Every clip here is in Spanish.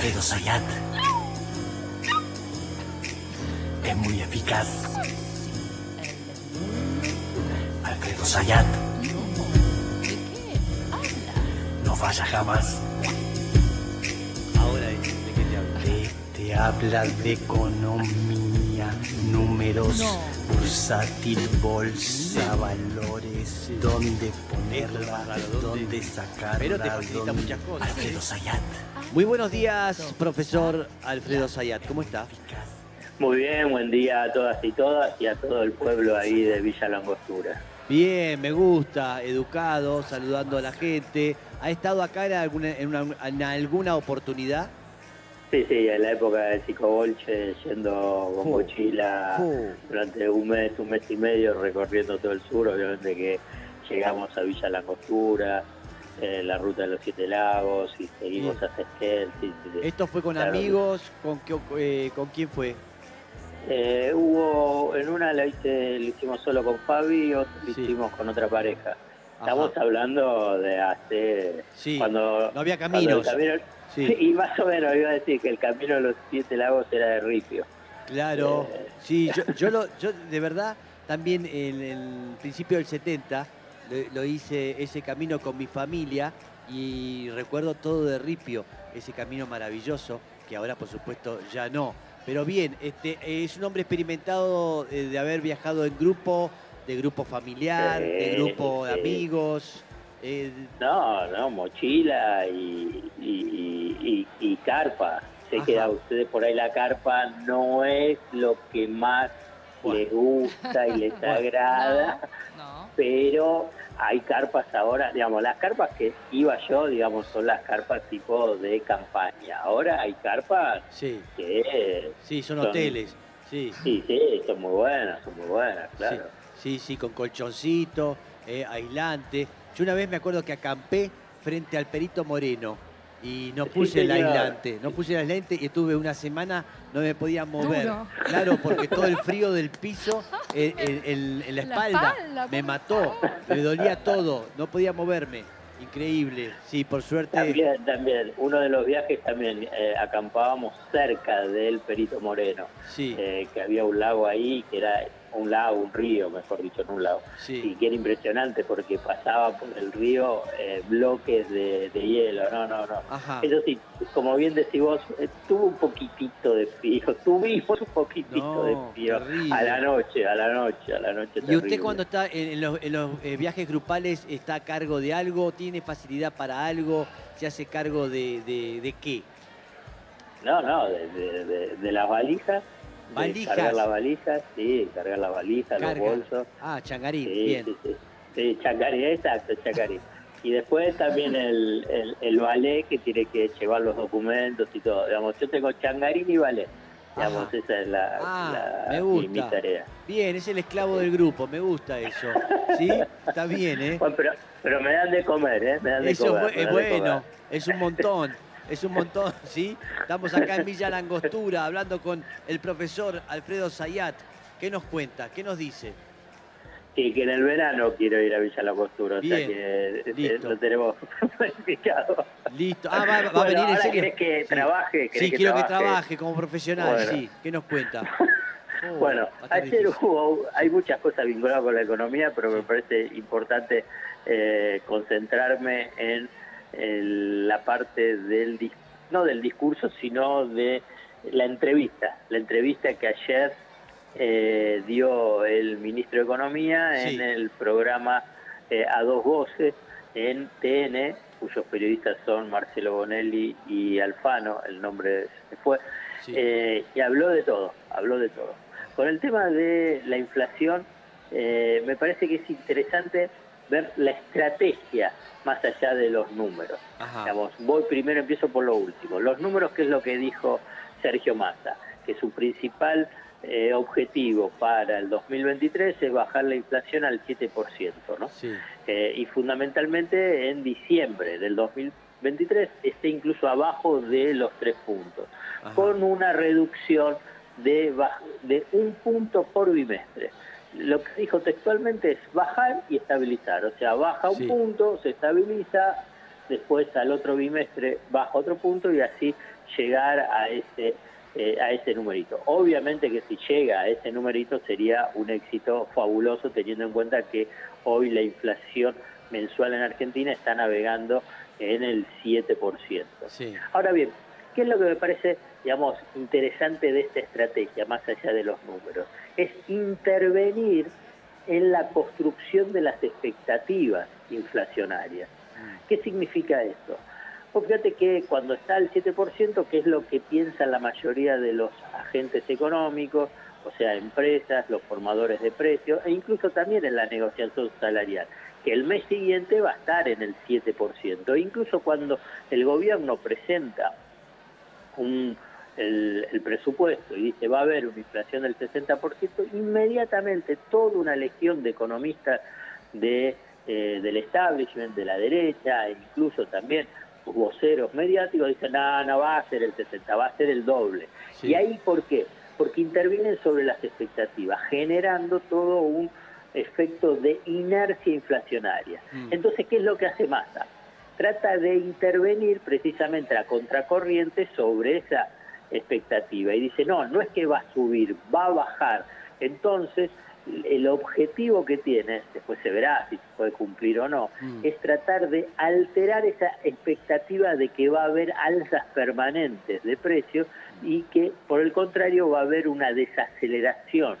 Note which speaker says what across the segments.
Speaker 1: Alfredo Sayat. Es muy eficaz. Alfredo Sayat. No falla jamás.
Speaker 2: Ahora, ¿de qué te hablo?
Speaker 1: Te, te habla de economía, números, bursátil, bolsa, valores, dónde ponerla,
Speaker 2: ¿dónde?
Speaker 1: sacarla.
Speaker 2: Pero te facilita muchas cosas.
Speaker 1: Alfredo Sayat.
Speaker 2: Muy buenos días, profesor Alfredo Sayat. ¿Cómo está?
Speaker 3: Muy bien, buen día a todas y todas y a todo el pueblo ahí de Villa Langostura.
Speaker 2: Bien, me gusta, educado, saludando a la gente. ¿Ha estado acá en alguna, en una- en alguna oportunidad?
Speaker 3: Sí, sí, en la época del psicobolche, yendo con mochila durante un mes, un mes y medio recorriendo todo el sur, obviamente que llegamos a Villa Langostura, eh, la ruta de los Siete Lagos y seguimos
Speaker 2: Bien.
Speaker 3: hasta Esquel. sí, sí, sí.
Speaker 2: ¿Esto fue con
Speaker 3: Claro.
Speaker 2: amigos? ¿Con, qué- eh, ¿Con quién fue?
Speaker 3: Eh, hubo, en una la hice, lo hicimos solo con Fabi y otra lo
Speaker 2: Sí.
Speaker 3: hicimos con otra pareja. Estamos
Speaker 2: Ajá.
Speaker 3: hablando de hace...
Speaker 2: Sí,
Speaker 3: cuando,
Speaker 2: no había
Speaker 3: cuando el
Speaker 2: caminos.
Speaker 3: camino-
Speaker 2: Sí,
Speaker 3: Y más o menos iba a decir que el camino de los siete lagos era de ripio.
Speaker 2: claro.
Speaker 3: Eh.
Speaker 2: Sí, yo, yo, lo, yo de verdad también en el principio del 70 lo, lo hice ese camino con mi familia y recuerdo todo de Ripio, ese camino maravilloso que ahora por supuesto ya no. Pero bien, este, es un hombre experimentado eh, de haber viajado en grupo, de grupo familiar, de grupo de
Speaker 3: sí.
Speaker 2: amigos. eh,
Speaker 3: No, no, mochila y carpa. Sé
Speaker 2: Ajá.
Speaker 3: que a ustedes por ahí la carpa no es lo que más
Speaker 2: Bueno.
Speaker 3: les gusta y les
Speaker 2: Bueno.
Speaker 3: agrada,
Speaker 4: No.
Speaker 3: pero hay carpas ahora, digamos, las carpas que iba yo, digamos, son las carpas tipo de campaña. Ahora hay carpas
Speaker 2: sí,
Speaker 3: que,
Speaker 2: sí, son
Speaker 3: Son-
Speaker 2: hoteles. Sí.
Speaker 3: sí, sí, son muy buenas, son muy buenas, claro.
Speaker 2: Sí, sí, sí, con colchoncito, eh, aislante. Yo una vez me acuerdo que acampé frente al Perito Moreno y no
Speaker 3: Sí,
Speaker 2: puse el
Speaker 3: señor.
Speaker 2: aislante, no puse el aislante y estuve una semana, no me podía mover.
Speaker 4: Duro.
Speaker 2: Claro, porque todo el frío del piso en, en- en la
Speaker 4: La
Speaker 2: espalda me mató, me dolía todo, no podía moverme. Increíble, sí, por suerte.
Speaker 3: También, también, uno de los viajes también eh, acampábamos cerca del Perito Moreno,
Speaker 2: Sí,
Speaker 3: eh, que había un lago ahí, que era un lago, un río, mejor dicho, no un lago, y
Speaker 2: sí.
Speaker 3: que era impresionante porque pasaba por el río eh, bloques de, de hielo, no, no, no.
Speaker 2: Ajá.
Speaker 3: Eso sí, como bien decís vos, eh, tuvo un poquitito de frío, tuvimos un poquitito
Speaker 2: No,
Speaker 3: de frío
Speaker 2: terrible.
Speaker 3: a la noche, a la noche, a la noche.
Speaker 2: ¿Y usted cuando está en, en los, en los, eh, viajes grupales está a cargo de algo? ¿Tiene facilidad para algo? ¿Se hace cargo de, de, de qué?
Speaker 3: No, no, de- de las valijas.
Speaker 2: Valijas.
Speaker 3: Cargar las valijas, sí, cargar las valijas,
Speaker 2: Carga.
Speaker 3: los bolsos.
Speaker 2: Ah, changarín,
Speaker 3: Sí,
Speaker 2: bien.
Speaker 3: sí, sí. Sí, chacarí, exacto, chacarí. Y después también el, el, el ballet que tiene que llevar los documentos y todo. Digamos, yo tengo changarín y ballet. Digamos,
Speaker 2: Ajá.
Speaker 3: esa es la,
Speaker 2: Ah,
Speaker 3: la-
Speaker 2: me
Speaker 3: mi- mi
Speaker 2: gusta.
Speaker 3: tarea.
Speaker 2: Bien, es el esclavo del grupo, me gusta eso. ¿Sí? Está bien, ¿eh?
Speaker 3: Bueno, pero, pero me dan de comer, ¿eh? Me dan de
Speaker 2: Eso es
Speaker 3: comer.
Speaker 2: es bueno,
Speaker 3: comer.
Speaker 2: es un montón, es un montón, ¿sí? Estamos acá en Villa Langostura hablando con el profesor Alfredo Sayat. ¿Qué nos cuenta? ¿Qué nos dice?
Speaker 3: Y que en el verano quiero ir a Villa La Costura, o sea
Speaker 2: Bien,
Speaker 3: que eh,
Speaker 2: listo.
Speaker 3: lo tenemos planificado.
Speaker 2: Listo. Ah, va, va a venir en serio.
Speaker 3: querés que
Speaker 2: Sí.
Speaker 3: trabaje, querés
Speaker 2: Sí,
Speaker 3: que
Speaker 2: quiero que
Speaker 3: trabaje.
Speaker 2: como profesional,
Speaker 3: Bueno.
Speaker 2: sí. ¿Qué nos cuenta? Oh,
Speaker 3: Bueno, ayer hubo, hay muchas cosas vinculadas con la economía, pero me parece importante eh, concentrarme en, en la parte del, dis- no del discurso, sino de la entrevista. La entrevista que ayer eh, dio el ministro de Economía
Speaker 2: Sí.
Speaker 3: en el programa eh, A Dos Voces en TN, cuyos periodistas son Marcelo Bonelli y Alfano, el nombre se fue.
Speaker 2: Sí.
Speaker 3: Eh, y habló de todo, habló de todo. Con el tema de la inflación, eh, me parece que es interesante ver la estrategia más allá de los números.
Speaker 2: Ajá.
Speaker 3: Digamos, voy primero, empiezo por lo último. Los números, que es lo que dijo Sergio Massa, que su principal eh, objetivo para el 2023 es bajar la inflación al 7%, ¿no?
Speaker 2: Sí.
Speaker 3: Eh, y fundamentalmente en diciembre del 2023 esté incluso abajo de los tres puntos,
Speaker 2: Ajá.
Speaker 3: con una reducción de, de un punto por bimestre. Lo que dijo textualmente es bajar y estabilizar, o sea, baja un
Speaker 2: Sí.
Speaker 3: punto, se estabiliza, después al otro bimestre baja otro punto y así llegar a ese eh, a ese numerito. Obviamente que si llega a ese numerito sería un éxito fabuloso teniendo en cuenta que hoy la inflación mensual en Argentina está navegando en el 7%. Ahora bien, ¿qué es lo que me parece, digamos, interesante de esta estrategia, más allá de los números? Es intervenir en la construcción de las expectativas inflacionarias. Mm. ¿Qué significa esto? Pues fíjate que cuando está el 7%, que es lo que piensa la mayoría de los agentes económicos, o sea, empresas, los formadores de precios, e incluso también en la negociación salarial, que el mes siguiente va a estar en el 7%. E incluso cuando el gobierno presenta un, el, presupuesto y dice va a haber una inflación del 60%, inmediatamente toda una legión de economistas de, eh, del establishment, de la derecha, e incluso también voceros mediáticos dicen, no, no va a ser el 60, va a ser el doble. ¿Y ahí por qué? Porque intervienen sobre las expectativas, generando todo un efecto de inercia inflacionaria. Mm. Entonces, ¿qué es lo que hace Massa? Trata de intervenir precisamente a contracorriente sobre esa expectativa y dice, no, no es que va a subir, va a bajar. Entonces, el objetivo que tiene, después se verá si se puede cumplir o no, mm. es tratar de alterar esa expectativa de que va a haber alzas permanentes de precios y que por el contrario va a haber una desaceleración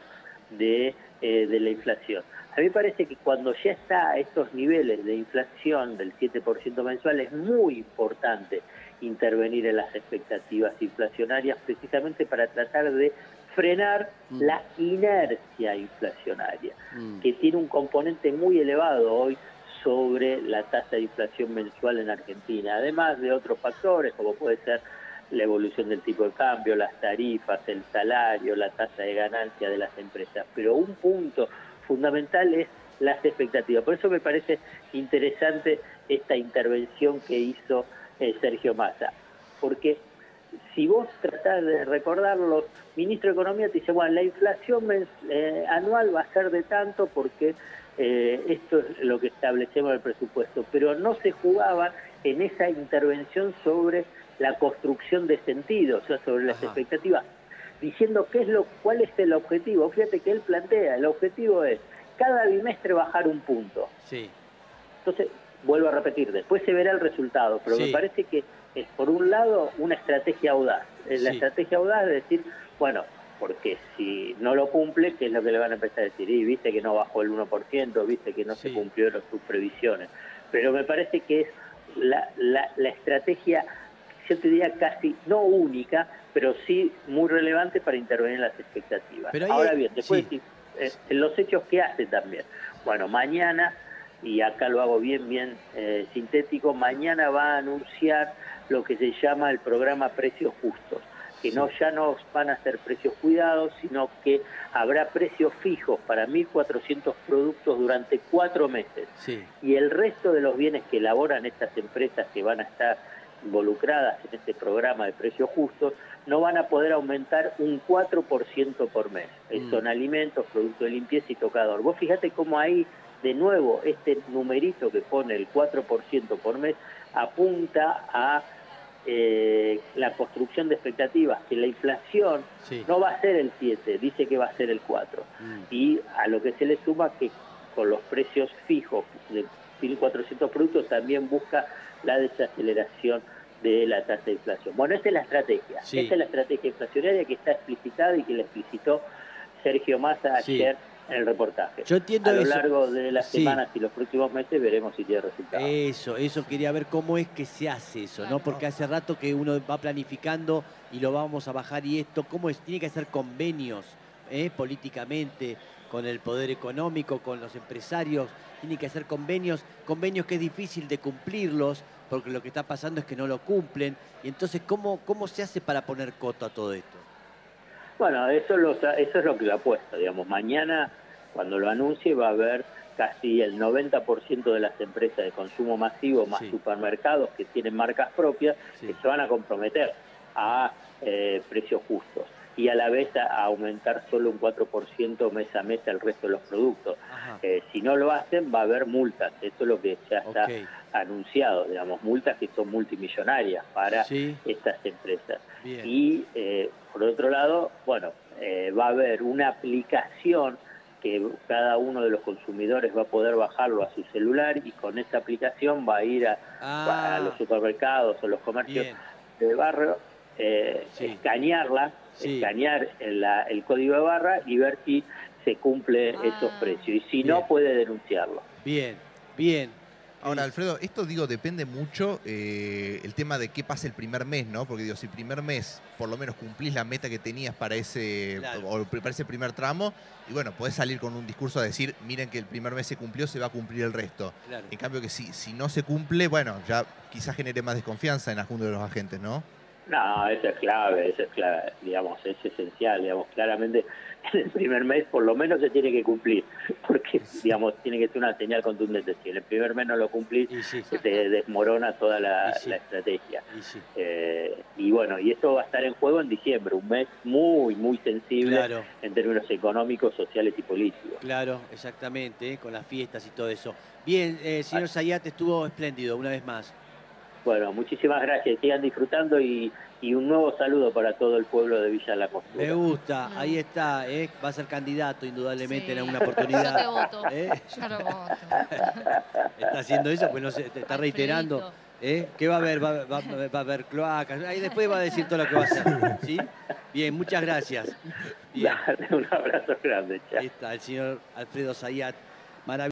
Speaker 3: de, eh, de la inflación. A mí me parece que cuando ya está a estos niveles de inflación del 7% mensual es muy importante intervenir en las expectativas inflacionarias precisamente para tratar de frenar mm. la inercia inflacionaria, mm. que tiene un componente muy elevado hoy sobre la tasa de inflación mensual en Argentina, además de otros factores como puede ser la evolución del tipo de cambio, las tarifas, el salario, la tasa de ganancia de las empresas. Pero un punto fundamental es las expectativas. Por eso me parece interesante esta intervención que hizo eh, Sergio Massa, porque si vos tratás de recordarlo, ministro de Economía te dice, bueno, la inflación eh, anual va a ser de tanto porque eh, esto es lo que establecemos en el presupuesto, pero no se jugaba en esa intervención sobre la construcción de sentido, o sea, sobre las expectativas, diciendo qué es lo, cuál es el objetivo. Fíjate que él plantea, el objetivo es cada bimestre bajar un punto. Sí. Entonces, vuelvo a repetir, después se verá el resultado, pero me parece que es por un lado una estrategia audaz. La estrategia audaz es decir, bueno, porque si no lo cumple, ¿qué es lo que le van a empezar a decir? Y viste que no bajó el 1%, viste que no se cumplió sus previsiones. Pero me parece que es la, la, la estrategia, yo te diría casi no única, pero sí muy relevante para intervenir en las expectativas. Ahora bien, después eh, en los hechos que hace también. Bueno, mañana, y acá lo hago bien, bien eh, sintético, mañana va a anunciar lo que se llama el programa Precios Justos, que no ya no van a ser precios cuidados, sino que habrá precios fijos para 1.400 productos durante cuatro meses. Y el resto de los bienes que elaboran estas empresas que van a estar involucradas en este programa de precios justos, no van a poder aumentar un 4% por mes. Mm. Son alimentos, productos de limpieza y tocador. Vos fíjate cómo ahí, de nuevo, este numerito que pone el 4% por mes apunta a eh, la construcción de expectativas, que la inflación no va a ser el 7, dice que va a ser el 4. Mm. Y a lo que se le suma que con los precios fijos de 1.400 productos también busca la desaceleración de la tasa de inflación. Bueno, esta es la estrategia. Esta es la estrategia inflacionaria que está explicitada y que la explicitó Sergio Massa ayer en el reportaje.
Speaker 2: Yo entiendo
Speaker 3: A lo largo de las semanas y los próximos meses veremos si tiene resultados.
Speaker 2: Eso, eso quería ver cómo es que se hace eso, ¿no? Porque hace rato que uno va planificando y lo vamos a bajar y esto, ¿cómo es? Tiene que hacer convenios ¿eh? políticamente con el poder económico, con los empresarios, tiene que hacer convenios, convenios que es difícil de cumplirlos, porque lo que está pasando es que no lo cumplen. Y entonces, ¿cómo, cómo se hace para poner coto a todo esto?
Speaker 3: Bueno, eso, eso es lo que le apuesta, digamos. Mañana, cuando lo anuncie, va a haber casi el 90% de las empresas de consumo masivo, más supermercados que tienen marcas propias, que se van a comprometer a eh, precios justos. y a la vez a aumentar solo un 4% mes a mes el resto de los productos. Eh, si no lo hacen, va a haber multas. Eso es lo que ya está anunciado, digamos, multas que son multimillonarias para
Speaker 2: Sí.
Speaker 3: estas empresas.
Speaker 2: Bien.
Speaker 3: Y eh, por otro lado, bueno, eh, va a haber una aplicación que cada uno de los consumidores va a poder bajarlo a su celular y con esa aplicación va a ir a,
Speaker 2: Ah,
Speaker 3: a los supermercados o los comercios
Speaker 2: bien.
Speaker 3: de barrio, eh,
Speaker 2: Sí.
Speaker 3: escanearla,
Speaker 2: Sí.
Speaker 3: escanear el, la- el código de barra y ver si se cumple
Speaker 4: Ah.
Speaker 3: esos precios. Y si
Speaker 2: Bien.
Speaker 3: no, puede denunciarlo.
Speaker 2: Bien, bien.
Speaker 5: Ahora, Alfredo, esto digo, depende mucho eh, el tema de qué pasa el primer mes, ¿no? Porque digo, si el primer mes por lo menos cumplís la meta que tenías para ese,
Speaker 2: Claro.
Speaker 5: o para ese primer tramo, y bueno, podés salir con un discurso a decir, miren que el primer mes se cumplió, se va a cumplir el resto.
Speaker 2: Claro.
Speaker 5: En cambio que si, si no se cumple, bueno, ya quizás genere más desconfianza en la Junta de los Agentes, ¿no?
Speaker 3: No, eso es clave, eso es clave, digamos, es esencial, digamos, claramente en el primer mes por lo menos se tiene que cumplir, porque, digamos, tiene que ser una señal contundente. Si en el primer mes no lo cumplís,
Speaker 2: sí,
Speaker 3: se te desmorona toda la,
Speaker 2: Y sí.
Speaker 3: la estrategia.
Speaker 2: y sí.
Speaker 3: Eh, y bueno, y eso va a estar en juego en diciembre, un mes muy, muy sensible
Speaker 2: Claro,
Speaker 3: en términos económicos, sociales y políticos.
Speaker 2: claro, exactamente, eh, con las fiestas y todo eso. Bien, eh, señor Sayat, estuvo espléndido una vez más.
Speaker 3: Bueno, muchísimas gracias, sigan disfrutando y, y un nuevo saludo para todo el pueblo de Villa La Costura.
Speaker 2: Me gusta,
Speaker 4: Mm.
Speaker 2: ahí está, eh, va a ser candidato indudablemente
Speaker 4: Sí.
Speaker 2: en alguna
Speaker 4: Yo te
Speaker 2: oportunidad.
Speaker 4: voto.
Speaker 2: ¿eh?
Speaker 4: Yo lo voto.
Speaker 2: Está haciendo eso, pues no sé, te está reiterando. ¿eh? ¿Qué va a haber? Va, va- va a haber cloacas. Ahí después va a decir todo lo que va a hacer. ¿sí? Bien, muchas gracias. Bien,
Speaker 3: Dale, un abrazo grande, chao.
Speaker 2: ahí está el señor Alfredo Sayat. Maravilloso.